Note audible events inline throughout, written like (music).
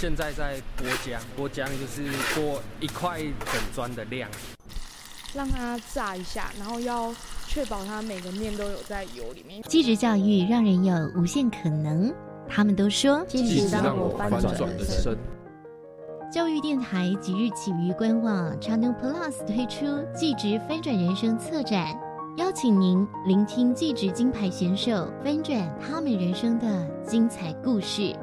现在在剥浆，剥浆就是剥一块整砖的量，让它炸一下，然后要确保它每个面都有在油里面。继职教育让人有无限可能，他们都说继职让我翻转人生。教育电台即日起于官网 Channel Plus 推出继职翻转人生策展。邀请您聆听继职金牌选手翻转他们人生的精彩故事。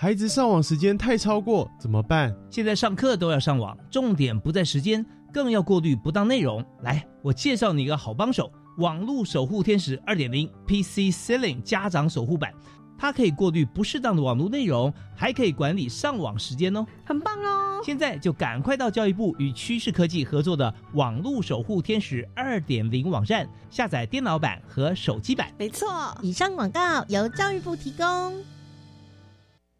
孩子上网时间太超过怎么办？现在上课都要上网，重点不在时间，更要过滤不当内容。来，我介绍你一个好帮手——网络守护天使二点零 PC Ceiling 家长守护版。它可以过滤不适当的网络内容，还可以管理上网时间哦，很棒哦！现在就赶快到教育部与趋势科技合作的网络守护天使二点零网站下载电脑版和手机版。没错，以上广告由教育部提供。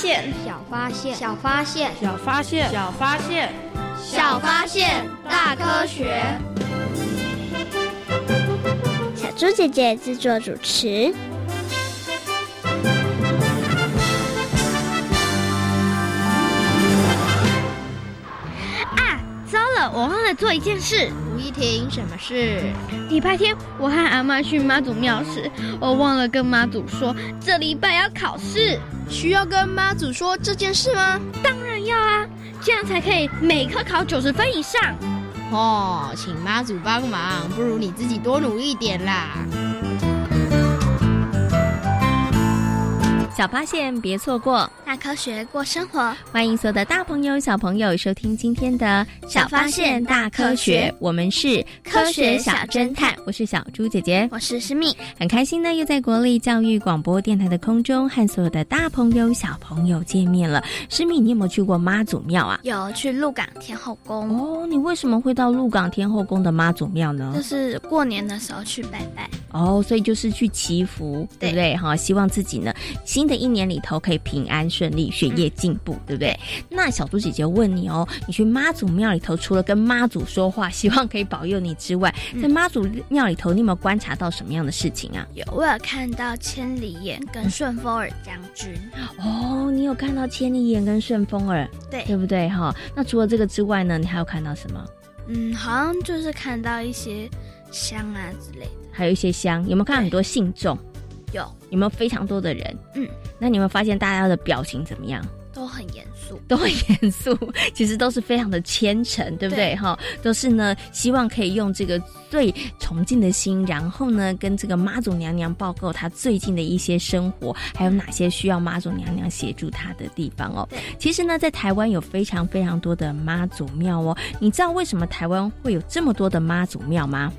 小发现，小发现，小发现，小发现，小发现，小发现，大科学。小猪姐姐制作主持。我忘了做一件事。吴一婷，什么事？礼拜天我和阿妈去妈祖庙时，我忘了跟妈祖说这礼拜要考试。需要跟妈祖说这件事吗？当然要啊，这样才可以每科考九十分以上。哦，请妈祖帮忙，不如你自己多努力点啦。小发现，别错过。大科学过生活，欢迎所有的大朋友、小朋友收听今天的小发现大科学。我们是科学小侦探，我是小猪姐姐，我是诗密，很开心呢，又在国立教育广播电台的空中和所有的大朋友、小朋友见面了。诗密，你有没有去过妈祖庙啊？有去鹿港天后宫哦。你为什么会到鹿港天后宫的妈祖庙呢？就是过年的时候去拜拜哦，所以就是去祈福，对不对？哈，希望自己呢，新的一年里头可以平安顺利，学业进步，对不对？那小猪姐姐问你哦，你去妈祖庙里头，除了跟妈祖说话，希望可以保佑你之外，在妈祖庙里头，你有没有观察到什么样的事情啊？有，我有看到千里眼跟顺风耳将军。哦，你有看到千里眼跟顺风耳，对，对不对？哈，那除了这个之外呢，你还有看到什么？嗯，好像就是看到一些香啊之类的，还有一些香，有没有看到很多信众？有，有没有非常多的人？嗯，那你有没有发现大家的表情怎么样？都很严肃，都很严肃，(laughs) 其实都是非常的虔诚，对不对？哈，都是呢，希望可以用这个最崇敬的心，然后呢，跟这个妈祖娘娘报告她最近的一些生活，还有哪些需要妈祖娘娘协助她的地方哦。其实呢，在台湾有非常非常多的妈祖庙哦。你知道为什么台湾会有这么多的妈祖庙吗？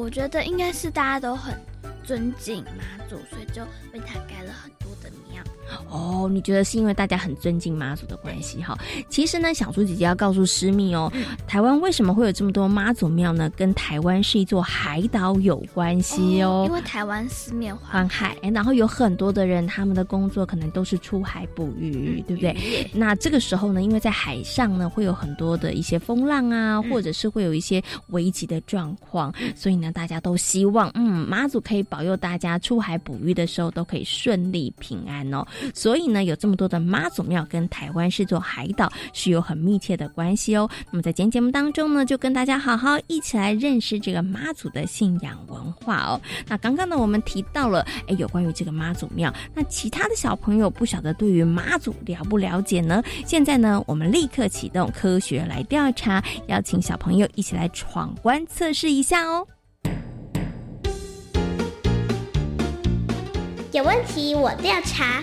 我觉得应该是大家都很尊敬妈祖，所以就为他盖了很多。的庙。哦，你觉得是因为大家很尊敬妈祖的关系哈？其实呢，小猪姐姐要告诉师密哦，台湾为什么会有这么多妈祖庙呢？跟台湾是一座海岛有关系哦。因为台湾四面环海，然后有很多的人，他们的工作可能都是出海捕鱼，对不对？那这个时候呢，因为在海上呢，会有很多的一些风浪啊，或者是会有一些危急的状况，所以呢，大家都希望，嗯，妈祖可以保佑大家出海捕鱼的时候都可以顺利平安哦。所以呢，有这么多的妈祖庙跟台湾是座海岛是有很密切的关系哦。那么在今天节目当中呢，就跟大家好好一起来认识这个妈祖的信仰文化哦。那刚刚呢，我们提到了哎，有关于这个妈祖庙，那其他的小朋友不晓得对于妈祖了不了解呢？现在呢，我们立刻启动科学来调查，邀请小朋友一起来闯关测试一下哦。有问题我调查。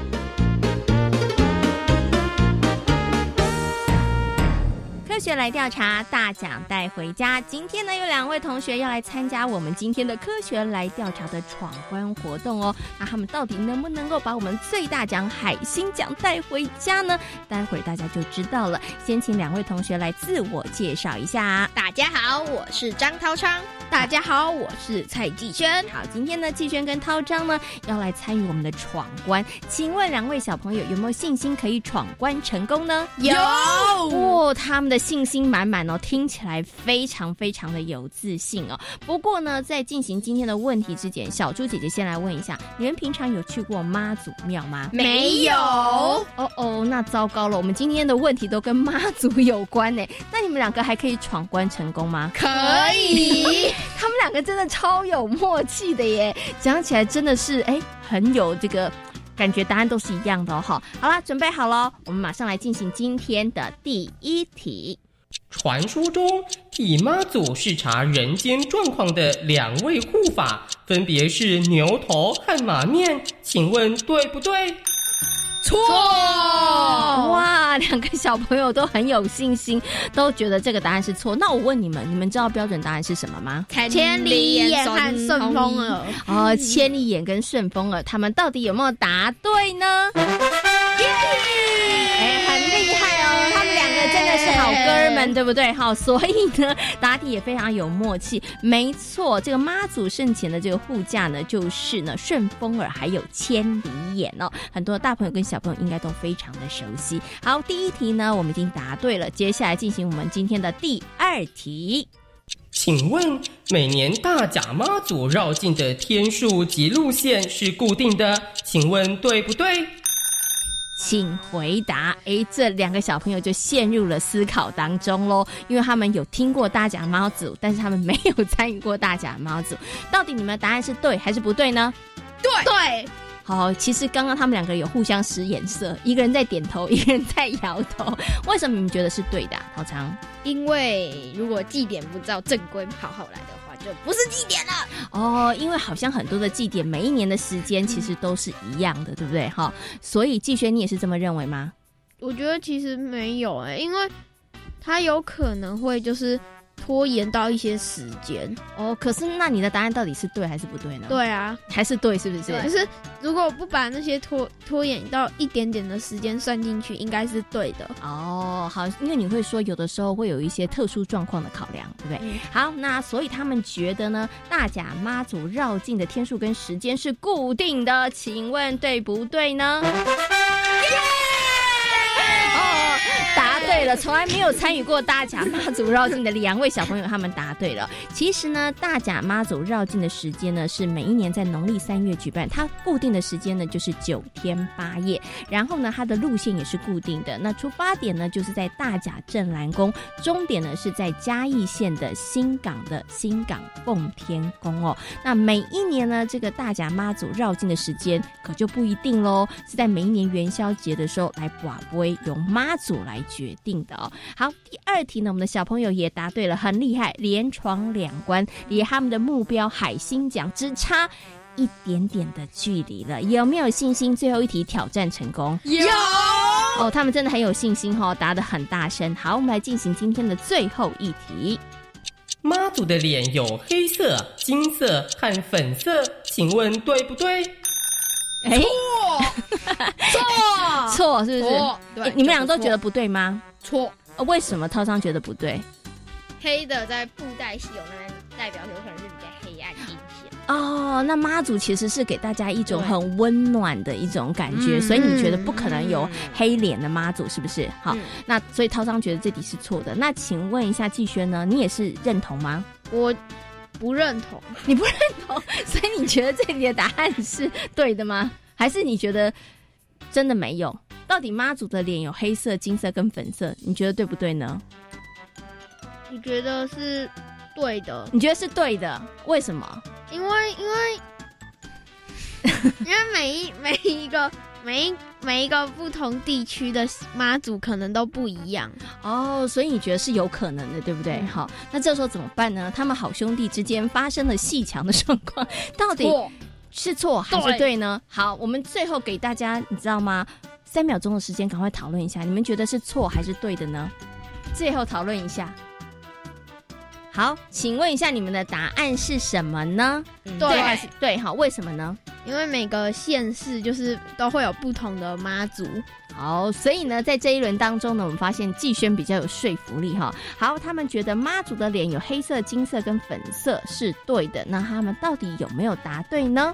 学来调查，大奖带回家。今天呢，有两位同学要来参加我们今天的科学来调查的闯关活动哦。那他们到底能不能够把我们最大奖海星奖带回家呢？待会儿大家就知道了。先请两位同学来自我介绍一下。大家好，我是张涛昌。大家好，我是蔡继轩。好，今天呢，继轩跟涛章呢要来参与我们的闯关。请问两位小朋友有没有信心可以闯关成功呢？有哦，他们的。信心满满哦，听起来非常非常的有自信哦。不过呢，在进行今天的问题之前，小猪姐姐先来问一下：你们平常有去过妈祖庙吗？没有。哦哦，那糟糕了，我们今天的问题都跟妈祖有关呢。那你们两个还可以闯关成功吗？可以。他们两个真的超有默契的耶，讲起来真的是哎，很有这个。感觉答案都是一样的哦，好，好了，准备好了，我们马上来进行今天的第一题。传说中替妈祖视察人间状况的两位护法，分别是牛头和马面，请问对不对？错哇！两个小朋友都很有信心，都觉得这个答案是错。那我问你们，你们知道标准答案是什么吗？千里眼和顺风耳。哦，千里眼跟顺风耳，他们到底有没有答对呢？哎，对不对？好，所以呢，答题也非常有默契。没错，这个妈祖圣前的这个护驾呢，就是呢顺风耳还有千里眼哦。很多大朋友跟小朋友应该都非常的熟悉。好，第一题呢，我们已经答对了。接下来进行我们今天的第二题，请问每年大甲妈祖绕境的天数及路线是固定的，请问对不对？请回答。哎，这两个小朋友就陷入了思考当中喽，因为他们有听过大甲猫组，但是他们没有参与过大甲猫组。到底你们的答案是对还是不对呢？对对。好，其实刚刚他们两个有互相使眼色，一个人在点头，(laughs) 一个人在摇头。为什么你们觉得是对的？好长，因为如果绩点不照正规跑好来的话，就不是祭典了。哦，因为好像很多的祭典每一年的时间其实都是一样的，对不对？哈，所以季轩，你也是这么认为吗？我觉得其实没有哎，因为他有可能会就是。拖延到一些时间哦，可是那你的答案到底是对还是不对呢？对啊，还是对，是不是？可是如果不把那些拖拖延到一点点的时间算进去，应该是对的哦。好，因为你会说有的时候会有一些特殊状况的考量，对不对？好，那所以他们觉得呢，大甲妈祖绕境的天数跟时间是固定的，请问对不对呢？对了，从来没有参与过大甲妈祖绕境的两位小朋友，他们答对了。其实呢，大甲妈祖绕境的时间呢是每一年在农历三月举办，它固定的时间呢就是九天八夜。然后呢，它的路线也是固定的。那出发点呢就是在大甲镇澜宫，终点呢是在嘉义县的新港的新港奉天宫哦。那每一年呢，这个大甲妈祖绕境的时间可就不一定喽，是在每一年元宵节的时候来把杯，由妈祖来决定的哦。好，第二题呢，我们的小朋友也答对了，很厉害，连闯两关，离他们的目标海星奖只差一点点的距离了。有没有信心？最后一题挑战成功？有哦，他们真的很有信心哦，答得很大声。好，我们来进行今天的最后一题。妈祖的脸有黑色、金色和粉色，请问对不对？哎，错 (laughs) 错是不是？对，你们两个都觉得不对吗？错。为什么涛商觉得不对？黑的在布袋戏有那边代表有可能是比较黑暗阴险。哦，那妈祖其实是给大家一种很温暖的一种感觉，所以你觉得不可能有黑脸的妈祖，是不是？好，那所以涛商觉得这题是错的。那请问一下季轩呢？你也是认同吗？我不认同，你不认同，(laughs) 所以你觉得这里的答案是对的吗？还是你觉得真的没有？到底妈祖的脸有黑色、金色跟粉色，你觉得对不对呢？我觉得是对的。你觉得是对的？为什么？因为因为 (laughs) 因为每一每一个每一每一个不同地区的妈祖可能都不一样哦，所以你觉得是有可能的，对不对？好，那这时候怎么办呢？他们好兄弟之间发生了戏强的状况，到底是错还是对呢？好，我们最后给大家，你知道吗？三秒钟的时间，赶快讨论一下，你们觉得是错还是对的呢？最后讨论一下。好，请问一下你们的答案是什么呢？对还是对？好，为什么呢？因为每个县市就是都会有不同的妈祖。好，所以呢，在这一轮当中呢，我们发现季轩比较有说服力哈。好，他们觉得妈祖的脸有黑色、金色跟粉色是对的，那他们到底有没有答对呢？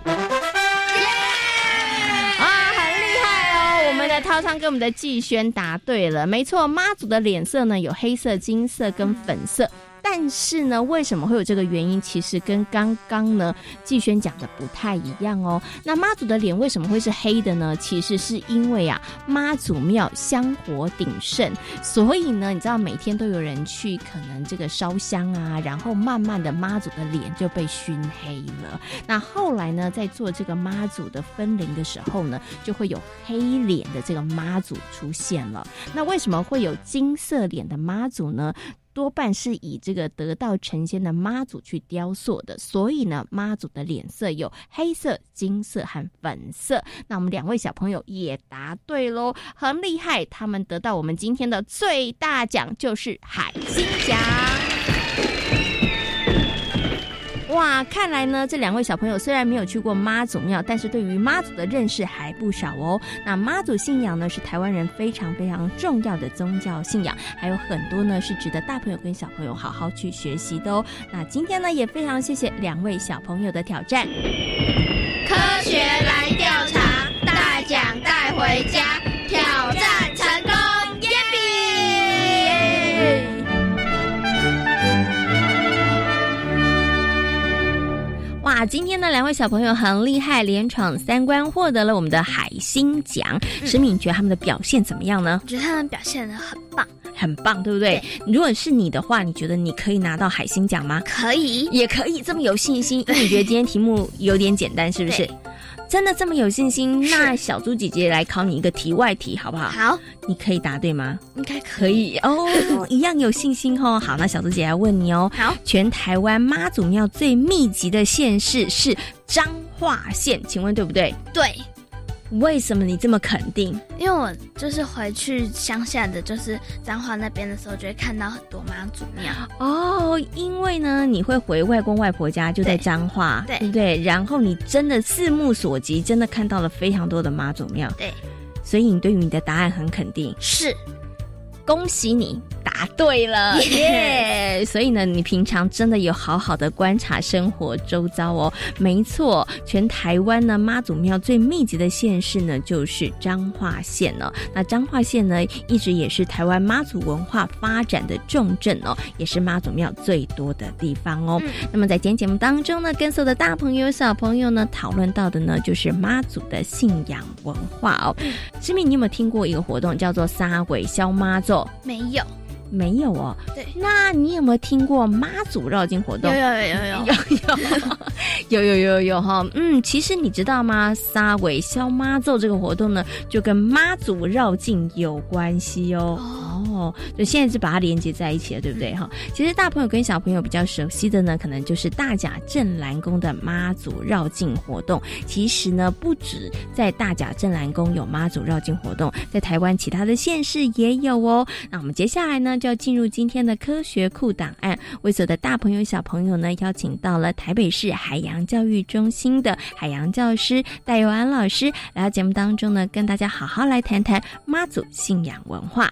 我们的涛昌跟我们的季轩答对了，没错，妈祖的脸色呢有黑色、金色跟粉色。但是呢，为什么会有这个原因？其实跟刚刚呢季轩讲的不太一样哦。那妈祖的脸为什么会是黑的呢？其实是因为啊，妈祖庙香火鼎盛，所以呢，你知道每天都有人去可能这个烧香啊，然后慢慢的妈祖的脸就被熏黑了。那后来呢，在做这个妈祖的分灵的时候呢，就会有黑脸的这个妈祖出现了。那为什么会有金色脸的妈祖呢？多半是以这个得道成仙的妈祖去雕塑的，所以呢，妈祖的脸色有黑色、金色和粉色。那我们两位小朋友也答对喽，很厉害！他们得到我们今天的最大奖，就是海星奖。哇，看来呢，这两位小朋友虽然没有去过妈祖庙，但是对于妈祖的认识还不少哦。那妈祖信仰呢，是台湾人非常非常重要的宗教信仰，还有很多呢是值得大朋友跟小朋友好好去学习的哦。那今天呢，也非常谢谢两位小朋友的挑战。哇，今天呢，两位小朋友很厉害，连闯三关，获得了我们的海星奖。石敏觉得他们的表现怎么样呢？我觉得他们表现的很棒，很棒，对不对？如果是你的话，你觉得你可以拿到海星奖吗？可以，也可以，这么有信心。因为你觉得今天题目有点简单，是不是？真的这么有信心？那小猪姐姐来考你一个题外题，好不好？好，你可以答对吗？应该可以哦，(laughs) 一样有信心哦。好，那小猪姐姐来问你哦。好，全台湾妈祖庙最密集的县市是彰化县，请问对不对？对。为什么你这么肯定？因为我就是回去乡下的，就是彰化那边的时候，就会看到很多妈祖庙哦。因为呢，你会回外公外婆家，就在彰化，对不对？然后你真的四目所及，真的看到了非常多的妈祖庙，对。所以你对于你的答案很肯定，是。恭喜你答答对了 (laughs) 耶！所以呢，你平常真的有好好的观察生活周遭哦。没错，全台湾呢妈祖庙最密集的县市呢就是彰化县哦。那彰化县呢一直也是台湾妈祖文化发展的重镇哦，也是妈祖庙最多的地方哦。那么在今天节目当中呢，跟所有的大朋友小朋友呢讨论到的呢就是妈祖的信仰文化哦。知明，你有没有听过一个活动叫做撒鬼消妈祖？没有。没有哦。对。那你有没有听过妈祖绕境活动？有有有有有。有有有有。有。有。(laughs) 嗯，其实你知道吗？撒鬼消妈咒这个活动呢，就跟妈祖绕境有关系哦。哦。哦就现在是把它连接在一起了，对不对哈？其实大朋友跟小朋友比较熟悉的呢，可能就是大甲镇澜宫的妈祖绕境活动。其实呢，不止在大甲镇澜宫有妈祖绕境活动，在台湾其他的县市也有哦。那我们接下来呢？就要进入今天的科学库档案，为所有的大朋友小朋友呢，邀请到了台北市海洋教育中心的海洋教师戴佑安老师来到节目当中呢，跟大家好好来谈谈妈祖信仰文化。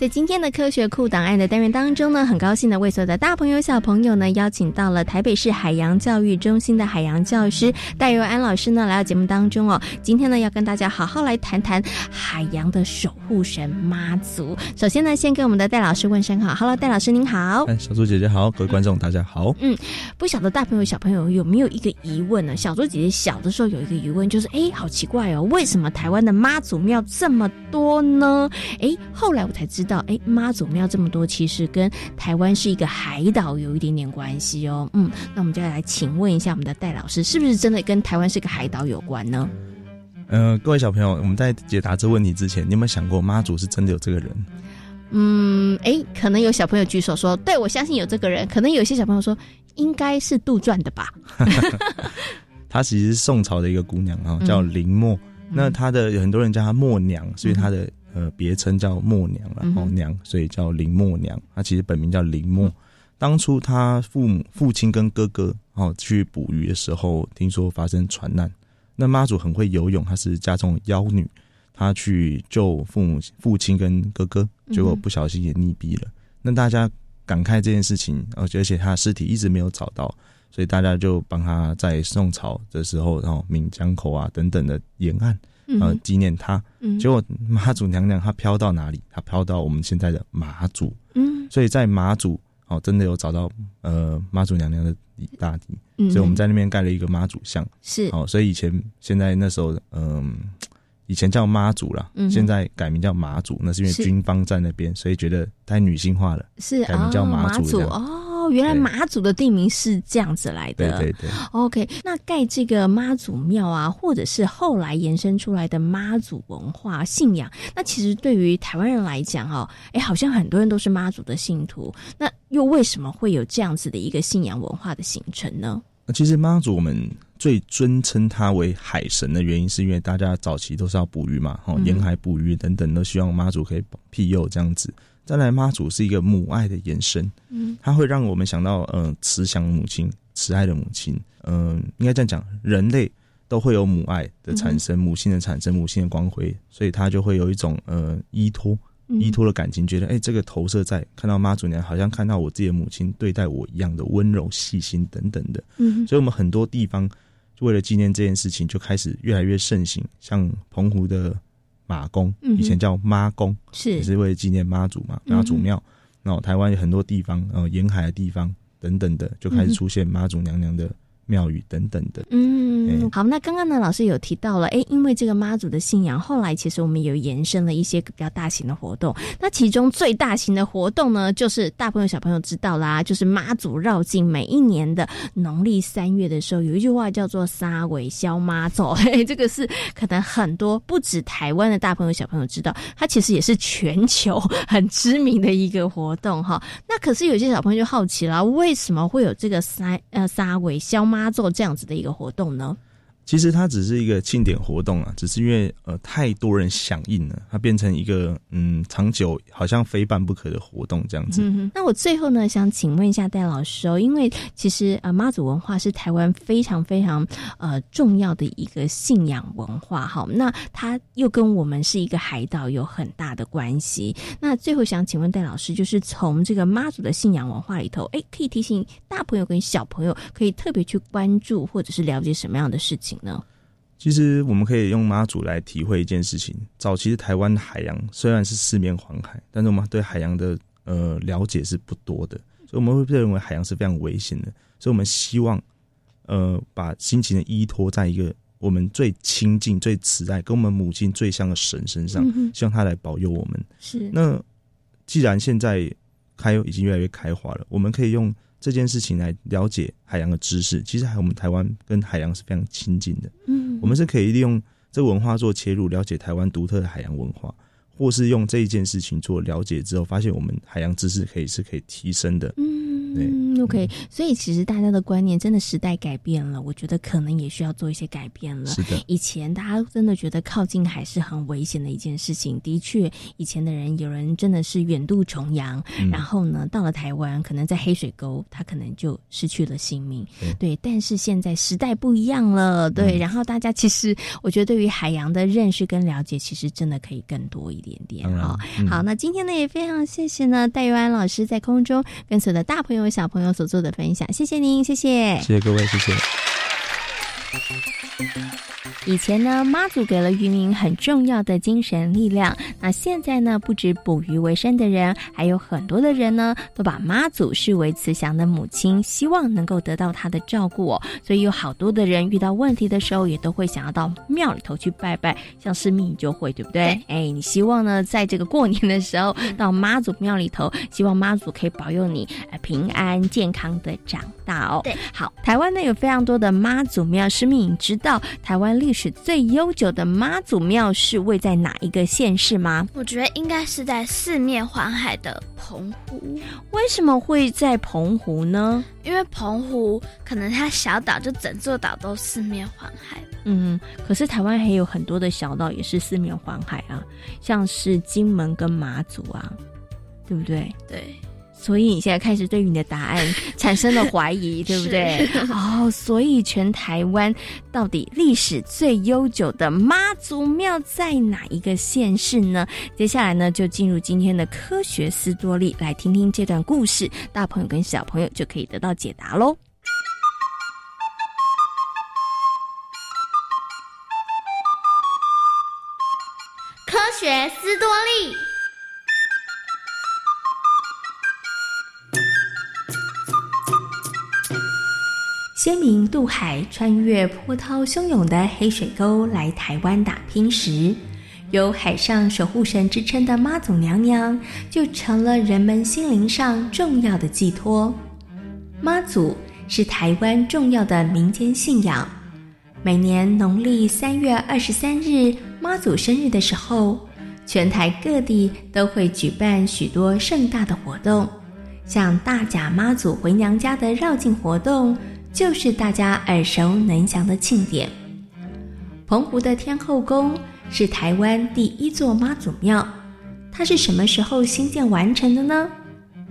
在今天的科学库档案的单元当中呢，很高兴的为所有的大朋友小朋友呢，邀请到了台北市海洋教育中心的海洋教师戴佑安老师呢，来到节目当中哦。今天呢，要跟大家好好来谈谈海洋的守护神妈祖。首先呢，先跟我们的戴老师问声好，Hello，戴老师您好。哎，小猪姐姐好，各位观众大家好。嗯，不晓得大朋友小朋友有没有一个疑问呢？小猪姐姐小的时候有一个疑问，就是哎，好奇怪哦，为什么台湾的妈祖庙这么多呢？哎，后来我才知道。到哎，妈祖庙这么多，其实跟台湾是一个海岛有一点点关系哦。嗯，那我们就来请问一下我们的戴老师，是不是真的跟台湾是个海岛有关呢？嗯，各位小朋友，我们在解答这问题之前，你有没有想过妈祖是真的有这个人？嗯，哎，可能有小朋友举手说，对我相信有这个人。可能有些小朋友说，应该是杜撰的吧。(laughs) 她其实是宋朝的一个姑娘啊，叫林默。那她的有很多人叫她默娘，所以她的。呃，别称叫默娘了，哦娘，所以叫林默娘。她其实本名叫林默。当初她父母、父亲跟哥哥哦去捕鱼的时候，听说发生船难。那妈祖很会游泳，她是家中妖女，她去救父母、父亲跟哥哥，结果不小心也溺毙了。那大家感慨这件事情，而且而且她的尸体一直没有找到，所以大家就帮她在宋朝的时候，然后闽江口啊等等的沿岸。呃，纪念他，结果妈祖娘娘她飘到哪里？她飘到我们现在的马祖，嗯，所以在马祖哦，真的有找到呃妈祖娘娘的大地，所以我们在那边盖了一个妈祖像，是。哦，所以以前现在那时候嗯，以前叫妈祖了，现在改名叫马祖，那是因为军方在那边，所以觉得太女性化了，是改名叫马祖哦。原来妈祖的地名是这样子来的。对对对。OK，那盖这个妈祖庙啊，或者是后来延伸出来的妈祖文化信仰，那其实对于台湾人来讲哦，哎，好像很多人都是妈祖的信徒。那又为什么会有这样子的一个信仰文化的形成呢？其实妈祖我们最尊称他为海神的原因，是因为大家早期都是要捕鱼嘛，哦，沿海捕鱼等等，都希望妈祖可以庇佑这样子。再来，妈祖是一个母爱的延伸，嗯，它会让我们想到，嗯，慈祥母亲、慈爱的母亲，嗯，应该这样讲，人类都会有母爱的产生，母性的产生，母性的光辉，所以它就会有一种，呃，依托、依托的感情，觉得，哎，这个投射在看到妈祖娘，好像看到我自己的母亲对待我一样的温柔、细心等等的，嗯，所以我们很多地方为了纪念这件事情，就开始越来越盛行，像澎湖的。马公以前叫妈公，是。也是为了纪念妈祖嘛，妈祖庙。然后台湾有很多地方，呃，沿海的地方等等的，就开始出现妈祖娘娘的庙宇等等的。嗯，好，那刚刚呢，老师有提到了，哎，因为这个妈祖的信仰，后来其实我们有延伸了一些比较大型的活动。那其中最大型的活动呢，就是大朋友小朋友知道啦，就是妈祖绕境。每一年的农历三月的时候，有一句话叫做“沙尾消妈祖 (laughs) ”，这个是可能很多不止台湾的大朋友小朋友知道，它其实也是全球很知名的一个活动哈。那可是有些小朋友就好奇了，为什么会有这个沙呃沙尾消妈他做这样子的一个活动呢？其实它只是一个庆典活动啊，只是因为呃太多人响应了，它变成一个嗯长久好像非办不可的活动这样子。嗯那我最后呢，想请问一下戴老师哦，因为其实呃妈祖文化是台湾非常非常呃重要的一个信仰文化哈，那它又跟我们是一个海岛有很大的关系。那最后想请问戴老师，就是从这个妈祖的信仰文化里头，哎，可以提醒大朋友跟小朋友可以特别去关注或者是了解什么样的事情？呢？其实我们可以用妈祖来体会一件事情。早期的台湾海洋虽然是四面环海，但是我们对海洋的呃了解是不多的，所以我们会认为海洋是非常危险的。所以我们希望呃把心情的依托在一个我们最亲近、最慈爱、跟我们母亲最像的神身上，希望他来保佑我们。是那既然现在开已经越来越开化了，我们可以用。这件事情来了解海洋的知识，其实还我们台湾跟海洋是非常亲近的。嗯，我们是可以利用这文化做切入，了解台湾独特的海洋文化，或是用这一件事情做了解之后，发现我们海洋知识可以是可以提升的。嗯。嗯，OK，所以其实大家的观念真的时代改变了，我觉得可能也需要做一些改变了。是的，以前大家真的觉得靠近海是很危险的一件事情。的确，以前的人有人真的是远渡重洋，然后呢到了台湾，可能在黑水沟，他可能就失去了性命。对，但是现在时代不一样了，对，然后大家其实我觉得对于海洋的认识跟了解，其实真的可以更多一点点啊。好，那今天呢也非常谢谢呢戴玉安老师在空中跟所有的大朋友。为小朋友所做的分享，谢谢您，谢谢，谢谢各位，谢谢。以前呢，妈祖给了渔民很重要的精神力量。那现在呢，不止捕鱼为生的人，还有很多的人呢，都把妈祖视为慈祥的母亲，希望能够得到她的照顾哦。所以有好多的人遇到问题的时候，也都会想要到庙里头去拜拜。像是命就会，对不对？哎，你希望呢，在这个过年的时候，到妈祖庙里头，希望妈祖可以保佑你平安健康的长大哦。对，好，台湾呢有非常多的妈祖庙，是命你知道台湾历史最悠久的妈祖庙是位在哪一个县市吗？我觉得应该是在四面环海的澎湖。为什么会在澎湖呢？因为澎湖可能它小岛，就整座岛都四面环海。嗯，可是台湾还有很多的小岛也是四面环海啊，像是金门跟马祖啊，对不对？对。所以你现在开始对于你的答案 (laughs) 产生了怀疑，对不对？哦，所以全台湾到底历史最悠久的妈祖庙在哪一个县市呢？接下来呢，就进入今天的科学斯多利，来听听这段故事，大朋友跟小朋友就可以得到解答喽。科学斯多利。先民渡海，穿越波涛汹涌的黑水沟来台湾打拼时，有海上守护神之称的妈祖娘娘，就成了人们心灵上重要的寄托。妈祖是台湾重要的民间信仰。每年农历三月二十三日妈祖生日的时候，全台各地都会举办许多盛大的活动，像大甲妈祖回娘家的绕境活动。就是大家耳熟能详的庆典。澎湖的天后宫是台湾第一座妈祖庙，它是什么时候兴建完成的呢？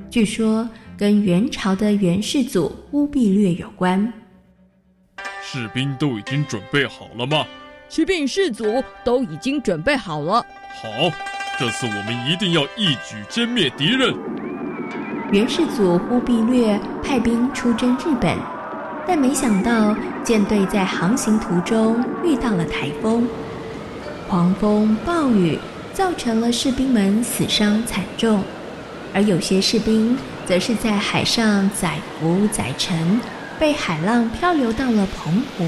据说跟元朝的元世祖忽必烈有关。士兵都已经准备好了吗？启禀世祖，都已经准备好了。好，这次我们一定要一举歼灭敌人。元世祖忽必烈派兵出征日本。但没想到，舰队在航行途中遇到了台风，狂风暴雨造成了士兵们死伤惨重，而有些士兵则是在海上载浮载沉，被海浪漂流到了澎湖。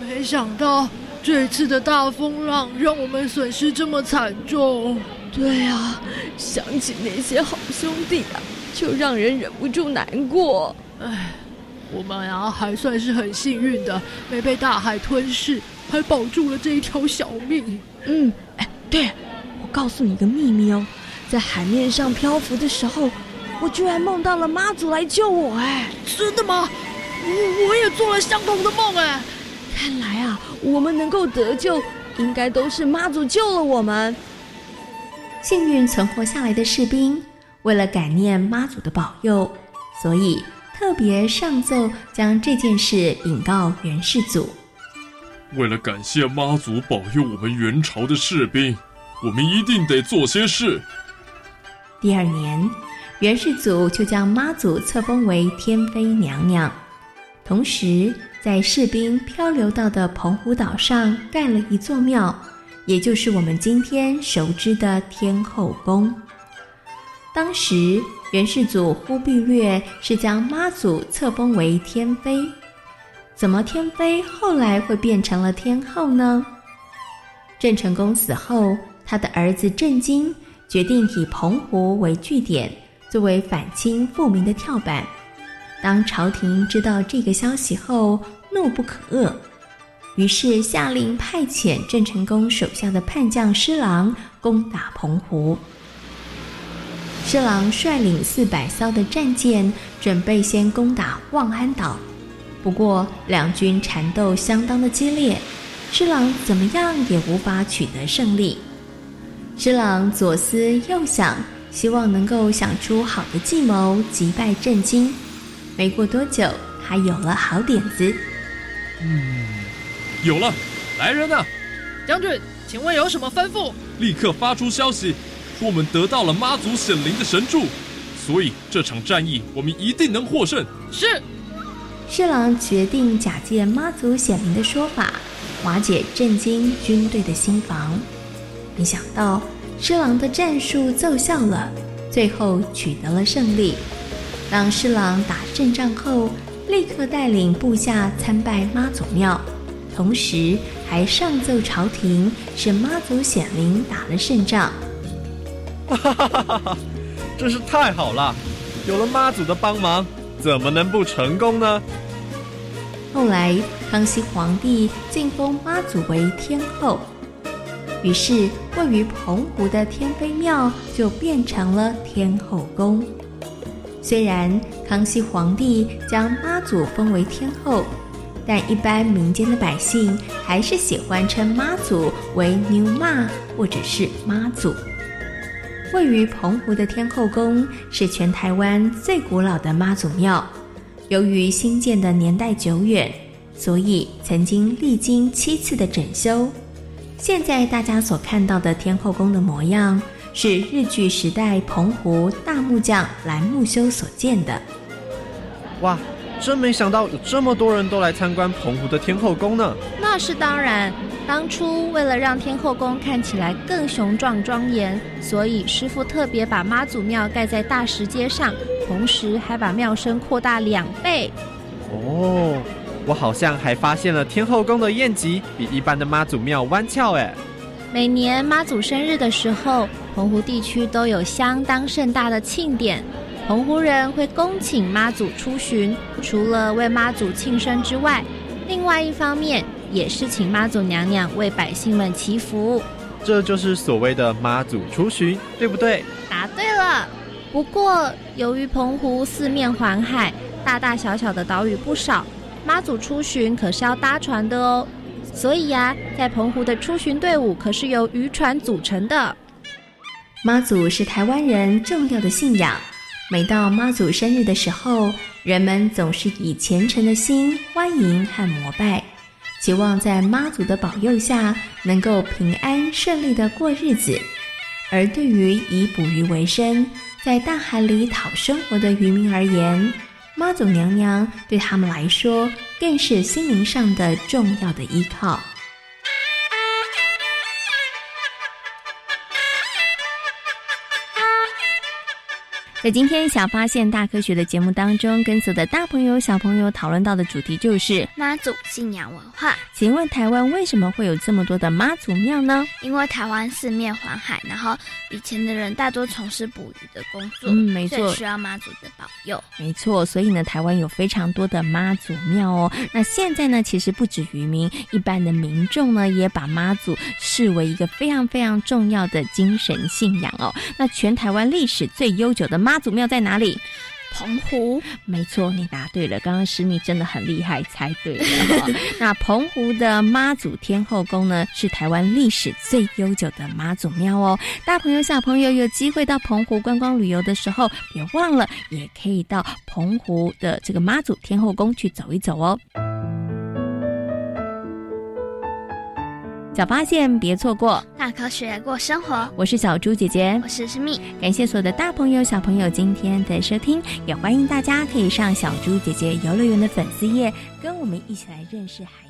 没想到这次的大风浪让我们损失这么惨重。对啊，想起那些好兄弟啊，就让人忍不住难过。唉，我们啊还算是很幸运的，没被大海吞噬，还保住了这一条小命。嗯，哎，对，我告诉你个秘密哦，在海面上漂浮的时候。我居然梦到了妈祖来救我，哎，真的吗？我我也做了相同的梦，哎，看来啊，我们能够得救，应该都是妈祖救了我们。幸运存活下来的士兵，为了感念妈祖的保佑，所以特别上奏将这件事禀告元世祖。为了感谢妈祖保佑我们元朝的士兵，我们一定得做些事。第二年。元世祖就将妈祖册封为天妃娘娘，同时在士兵漂流到的澎湖岛上盖了一座庙，也就是我们今天熟知的天后宫。当时元世祖忽必烈是将妈祖册封为天妃，怎么天妃后来会变成了天后呢？郑成功死后，他的儿子郑经决定以澎湖为据点。作为反清复明的跳板，当朝廷知道这个消息后，怒不可遏，于是下令派遣郑成功手下的叛将施琅攻打澎湖。施琅率领四百艘的战舰，准备先攻打望安岛，不过两军缠斗相当的激烈，施琅怎么样也无法取得胜利。施琅左思右想。希望能够想出好的计谋击败震惊。没过多久，他有了好点子。嗯，有了！来人呐！将军，请问有什么吩咐？立刻发出消息，说我们得到了妈祖显灵的神助，所以这场战役我们一定能获胜。是。侍郎决定假借妈祖显灵的说法，瓦解震惊军队的心防。没想到。施琅的战术奏效了，最后取得了胜利。当施琅打胜仗后，立刻带领部下参拜妈祖庙，同时还上奏朝廷，是妈祖显灵打了胜仗。哈哈哈哈哈！真是太好了，有了妈祖的帮忙，怎么能不成功呢？后来，康熙皇帝晋封妈祖为天后。于是，位于澎湖的天妃庙就变成了天后宫。虽然康熙皇帝将妈祖封为天后，但一般民间的百姓还是喜欢称妈祖为牛妈或者是妈祖。位于澎湖的天后宫是全台湾最古老的妈祖庙，由于新建的年代久远，所以曾经历经七次的整修。现在大家所看到的天后宫的模样，是日据时代澎湖大木匠蓝木修所建的。哇，真没想到有这么多人都来参观澎湖的天后宫呢！那是当然，当初为了让天后宫看起来更雄壮庄严，所以师傅特别把妈祖庙盖在大石阶上，同时还把庙身扩大两倍。哦。我好像还发现了天后宫的宴席比一般的妈祖庙弯翘哎。每年妈祖生日的时候，澎湖地区都有相当盛大的庆典，澎湖人会恭请妈祖出巡，除了为妈祖庆生之外，另外一方面也是请妈祖娘娘为百姓们祈福。这就是所谓的妈祖出巡，对不对？答对了。不过由于澎湖四面环海，大大小小的岛屿不少。妈祖出巡可是要搭船的哦，所以呀，在澎湖的出巡队伍可是由渔船组成的。妈祖是台湾人重要的信仰，每到妈祖生日的时候，人们总是以虔诚的心欢迎和膜拜，期望在妈祖的保佑下能够平安顺利的过日子。而对于以捕鱼为生，在大海里讨生活的渔民而言，妈祖娘娘对他们来说，更是心灵上的重要的依靠。在在今天小发现大科学的节目当中，跟所有的大朋友小朋友讨论到的主题就是妈祖信仰文化。请问台湾为什么会有这么多的妈祖庙呢？因为台湾四面环海，然后以前的人大多从事捕鱼的工作，嗯，没错，需要妈祖的保佑。没错，所以呢，台湾有非常多的妈祖庙哦。那现在呢，其实不止渔民，一般的民众呢，也把妈祖视为一个非常非常重要的精神信仰哦。那全台湾历史最悠久的妈祖庙在哪里？澎湖，没错，你答对了。刚刚诗密真的很厉害，猜对了。(laughs) 那澎湖的妈祖天后宫呢，是台湾历史最悠久的妈祖庙哦。大朋友小朋友有机会到澎湖观光旅游的时候，别忘了也可以到澎湖的这个妈祖天后宫去走一走哦。小发现，别错过大科学过生活。我是小猪姐姐，我是诗密。感谢所有的大朋友、小朋友今天的收听，也欢迎大家可以上小猪姐姐游乐园的粉丝页，跟我们一起来认识海。